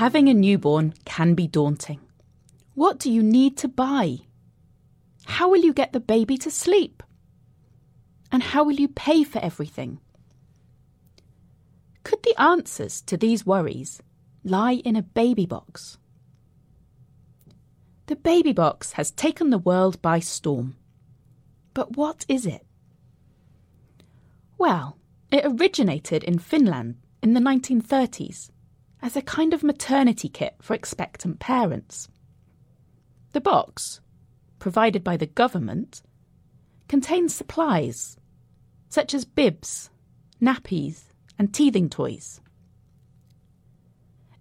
Having a newborn can be daunting. What do you need to buy? How will you get the baby to sleep? And how will you pay for everything? Could the answers to these worries lie in a baby box? The baby box has taken the world by storm. But what is it? Well, it originated in Finland in the 1930s as a kind of maternity kit for expectant parents. The box, provided by the government, contains supplies such as bibs, nappies, and teething toys.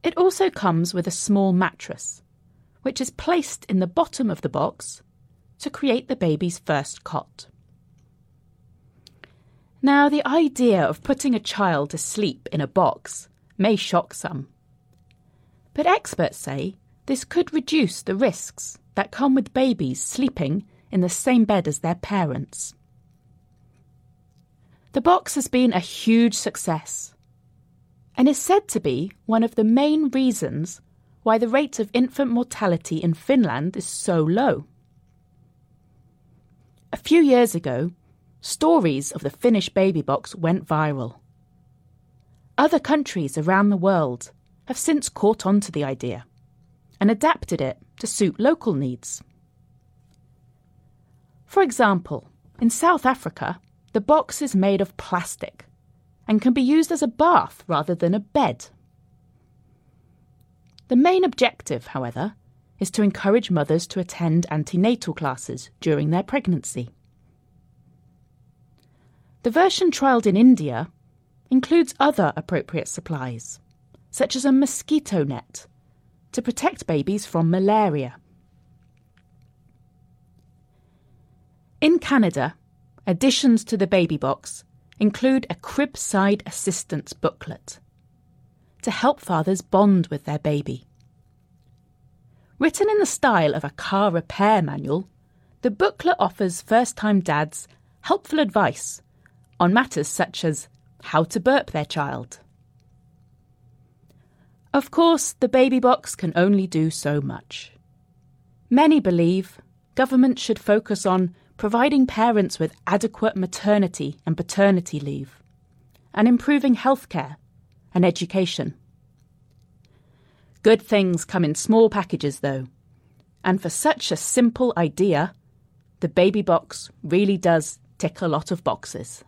It also comes with a small mattress, which is placed in the bottom of the box to create the baby's first cot. Now, the idea of putting a child to sleep in a box may shock some. But experts say this could reduce the risks that come with babies sleeping in the same bed as their parents. The box has been a huge success and is said to be one of the main reasons why the rate of infant mortality in Finland is so low. A few years ago, stories of the Finnish baby box went viral. Other countries around the world have since caught on to the idea and adapted it to suit local needs. For example, in South Africa, the box is made of plastic and can be used as a bath rather than a bed. The main objective, however, is to encourage mothers to attend antenatal classes during their pregnancy. The version trialled in India includes other appropriate supplies, such as a mosquito net to protect babies from malaria. In Canada, additions to the baby box include a crib side assistance booklet to help fathers bond with their baby. Written in the style of a car repair manual, the booklet offers first time dads helpful advice on matters such as how to burp their child. Of course, the baby box can only do so much. Many believe government should focus on providing parents with adequate maternity and paternity leave, and improving healthcare and education. Good things come in small packages, though, and for such a simple idea, the baby box really does tick a lot of boxes.